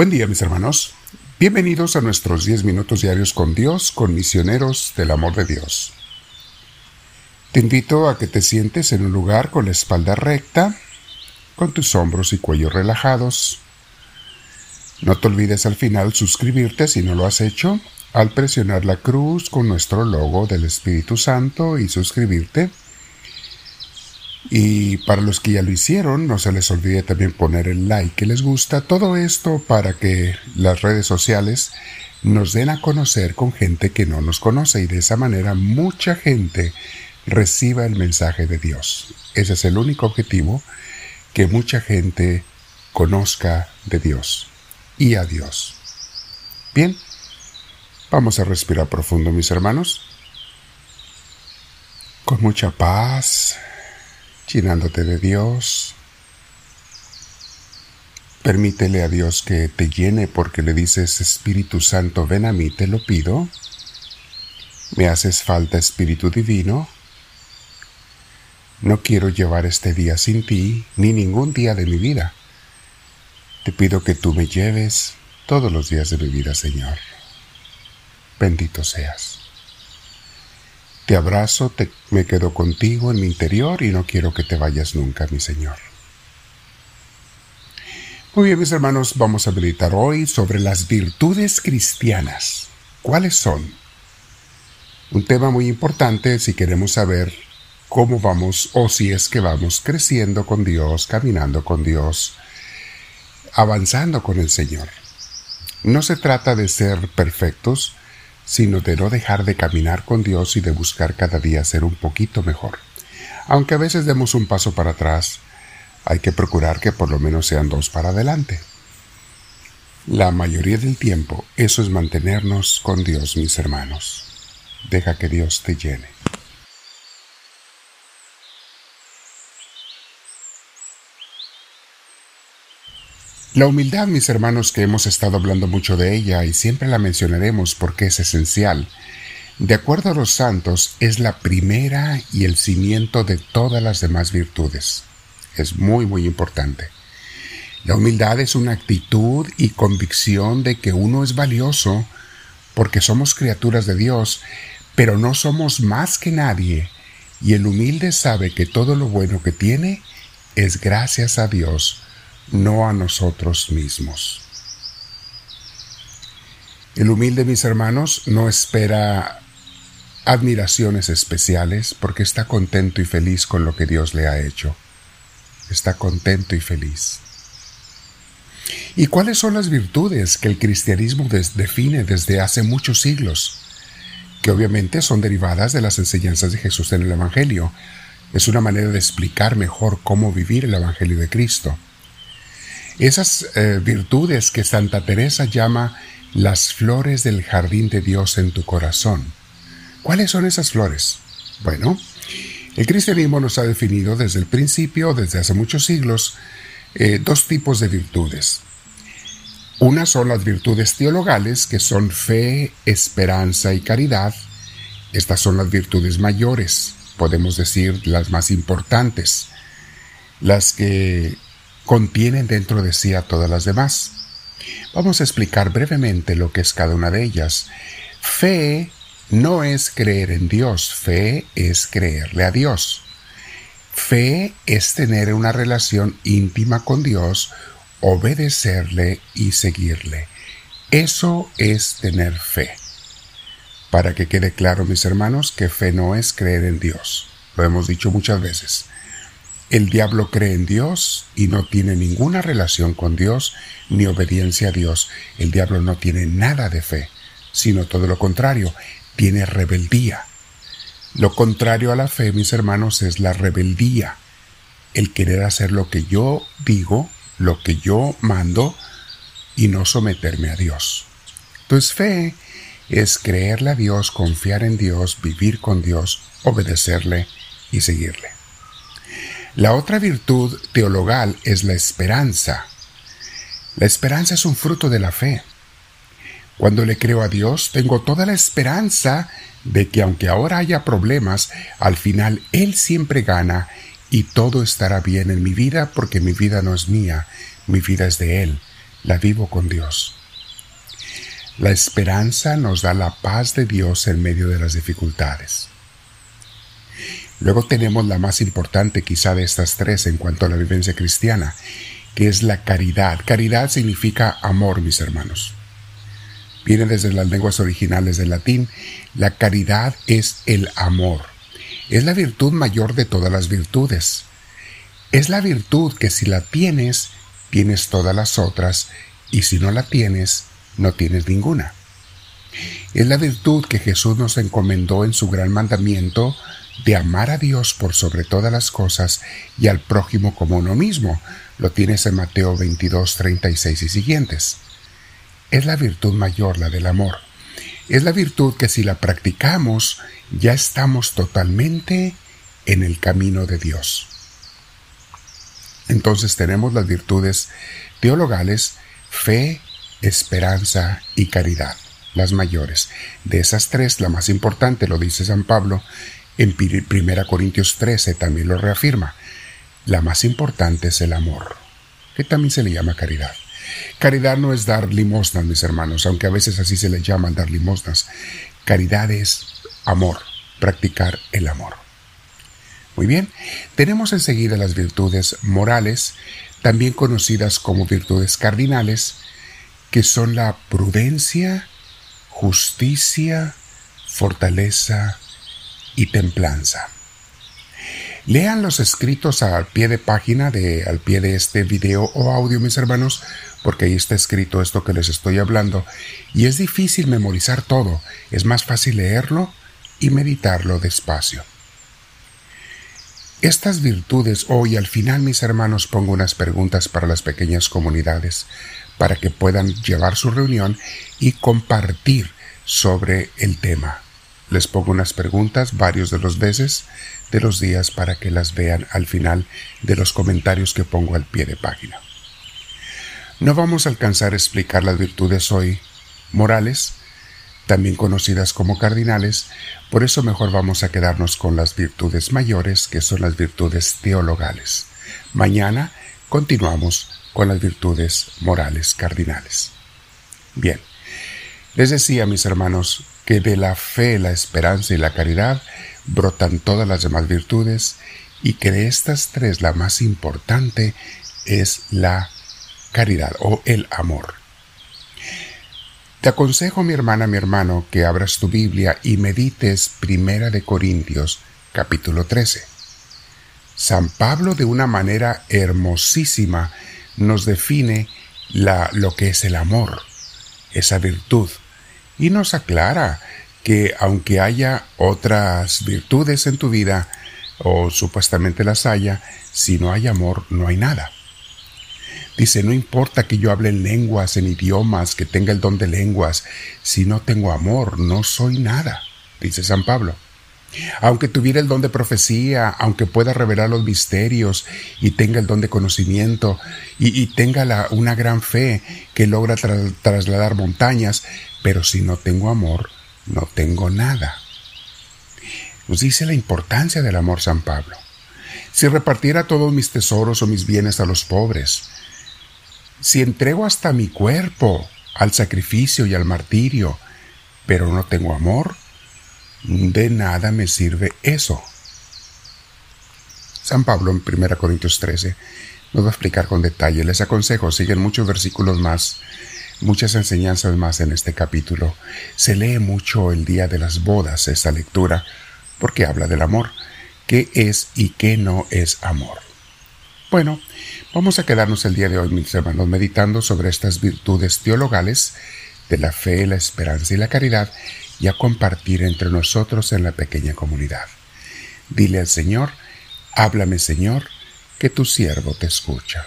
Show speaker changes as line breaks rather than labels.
Buen día mis hermanos. Bienvenidos a nuestros 10 minutos diarios con Dios, con misioneros del amor de Dios. Te invito a que te sientes en un lugar con la espalda recta, con tus hombros y cuello relajados. No te olvides al final suscribirte si no lo has hecho al presionar la cruz con nuestro logo del Espíritu Santo y suscribirte y para los que ya lo hicieron, no se les olvide también poner el like que les gusta. Todo esto para que las redes sociales nos den a conocer con gente que no nos conoce y de esa manera mucha gente reciba el mensaje de Dios. Ese es el único objetivo, que mucha gente conozca de Dios y a Dios. Bien, vamos a respirar profundo mis hermanos. Con mucha paz llenándote de Dios. Permítele a Dios que te llene porque le dices, Espíritu Santo, ven a mí, te lo pido. Me haces falta, Espíritu Divino. No quiero llevar este día sin ti, ni ningún día de mi vida. Te pido que tú me lleves todos los días de mi vida, Señor. Bendito seas. Te abrazo, te, me quedo contigo en mi interior y no quiero que te vayas nunca, mi Señor. Muy bien, mis hermanos, vamos a meditar hoy sobre las virtudes cristianas. ¿Cuáles son? Un tema muy importante si queremos saber cómo vamos o si es que vamos creciendo con Dios, caminando con Dios, avanzando con el Señor. No se trata de ser perfectos, sino de no dejar de caminar con Dios y de buscar cada día ser un poquito mejor. Aunque a veces demos un paso para atrás, hay que procurar que por lo menos sean dos para adelante. La mayoría del tiempo eso es mantenernos con Dios, mis hermanos. Deja que Dios te llene. La humildad, mis hermanos, que hemos estado hablando mucho de ella y siempre la mencionaremos porque es esencial, de acuerdo a los santos, es la primera y el cimiento de todas las demás virtudes. Es muy, muy importante. La humildad es una actitud y convicción de que uno es valioso porque somos criaturas de Dios, pero no somos más que nadie, y el humilde sabe que todo lo bueno que tiene es gracias a Dios no a nosotros mismos. El humilde, mis hermanos, no espera admiraciones especiales porque está contento y feliz con lo que Dios le ha hecho. Está contento y feliz. ¿Y cuáles son las virtudes que el cristianismo define desde hace muchos siglos? Que obviamente son derivadas de las enseñanzas de Jesús en el Evangelio. Es una manera de explicar mejor cómo vivir el Evangelio de Cristo. Esas eh, virtudes que Santa Teresa llama las flores del jardín de Dios en tu corazón. ¿Cuáles son esas flores? Bueno, el cristianismo nos ha definido desde el principio, desde hace muchos siglos, eh, dos tipos de virtudes. Una son las virtudes teologales, que son fe, esperanza y caridad. Estas son las virtudes mayores, podemos decir las más importantes, las que contienen dentro de sí a todas las demás. Vamos a explicar brevemente lo que es cada una de ellas. Fe no es creer en Dios, fe es creerle a Dios. Fe es tener una relación íntima con Dios, obedecerle y seguirle. Eso es tener fe. Para que quede claro, mis hermanos, que fe no es creer en Dios. Lo hemos dicho muchas veces. El diablo cree en Dios y no tiene ninguna relación con Dios ni obediencia a Dios. El diablo no tiene nada de fe, sino todo lo contrario, tiene rebeldía. Lo contrario a la fe, mis hermanos, es la rebeldía, el querer hacer lo que yo digo, lo que yo mando y no someterme a Dios. Entonces fe es creerle a Dios, confiar en Dios, vivir con Dios, obedecerle y seguirle. La otra virtud teologal es la esperanza. La esperanza es un fruto de la fe. Cuando le creo a Dios, tengo toda la esperanza de que aunque ahora haya problemas, al final Él siempre gana y todo estará bien en mi vida porque mi vida no es mía, mi vida es de Él. la vivo con Dios. La esperanza nos da la paz de Dios en medio de las dificultades. Luego tenemos la más importante quizá de estas tres en cuanto a la vivencia cristiana, que es la caridad. Caridad significa amor, mis hermanos. Viene desde las lenguas originales del latín. La caridad es el amor. Es la virtud mayor de todas las virtudes. Es la virtud que si la tienes, tienes todas las otras, y si no la tienes, no tienes ninguna. Es la virtud que Jesús nos encomendó en su gran mandamiento de amar a Dios por sobre todas las cosas y al prójimo como uno mismo. Lo tienes en Mateo 22, 36 y siguientes. Es la virtud mayor, la del amor. Es la virtud que si la practicamos ya estamos totalmente en el camino de Dios. Entonces tenemos las virtudes teologales, fe, esperanza y caridad, las mayores. De esas tres, la más importante, lo dice San Pablo, en 1 Corintios 13 también lo reafirma. La más importante es el amor, que también se le llama caridad. Caridad no es dar limosnas, mis hermanos, aunque a veces así se le llama dar limosnas. Caridad es amor, practicar el amor. Muy bien, tenemos enseguida las virtudes morales, también conocidas como virtudes cardinales, que son la prudencia, justicia, fortaleza y templanza. Lean los escritos al pie de página de al pie de este video o audio, mis hermanos, porque ahí está escrito esto que les estoy hablando, y es difícil memorizar todo, es más fácil leerlo y meditarlo despacio. Estas virtudes hoy al final, mis hermanos, pongo unas preguntas para las pequeñas comunidades, para que puedan llevar su reunión y compartir sobre el tema. Les pongo unas preguntas varios de los veces de los días para que las vean al final de los comentarios que pongo al pie de página. No vamos a alcanzar a explicar las virtudes hoy morales, también conocidas como cardinales, por eso mejor vamos a quedarnos con las virtudes mayores, que son las virtudes teologales. Mañana continuamos con las virtudes morales cardinales. Bien, les decía, mis hermanos, que de la fe, la esperanza y la caridad brotan todas las demás virtudes y que de estas tres la más importante es la caridad o el amor. Te aconsejo, mi hermana, mi hermano, que abras tu Biblia y medites Primera de Corintios, capítulo 13. San Pablo de una manera hermosísima nos define la, lo que es el amor, esa virtud, y nos aclara que aunque haya otras virtudes en tu vida, o supuestamente las haya, si no hay amor no hay nada. Dice, no importa que yo hable en lenguas, en idiomas, que tenga el don de lenguas, si no tengo amor, no soy nada, dice San Pablo. Aunque tuviera el don de profecía, aunque pueda revelar los misterios y tenga el don de conocimiento y, tenga una gran fe que logra trasladar montañas, pero si no tengo amor, no tengo nada. Nos dice la importancia del amor San Pablo. Si repartiera todos mis tesoros o mis bienes a los pobres, si entrego hasta mi cuerpo al sacrificio y al martirio, pero no tengo amor, de nada me sirve eso. San Pablo en 1 Corintios 13 nos va a explicar con detalle. Les aconsejo, siguen muchos versículos más, muchas enseñanzas más en este capítulo. Se lee mucho el día de las bodas esta lectura, porque habla del amor, qué es y qué no es amor. Bueno, vamos a quedarnos el día de hoy, mis hermanos, meditando sobre estas virtudes teologales de la fe, la esperanza y la caridad y a compartir entre nosotros en la pequeña comunidad. Dile al Señor, háblame Señor, que tu siervo te escucha.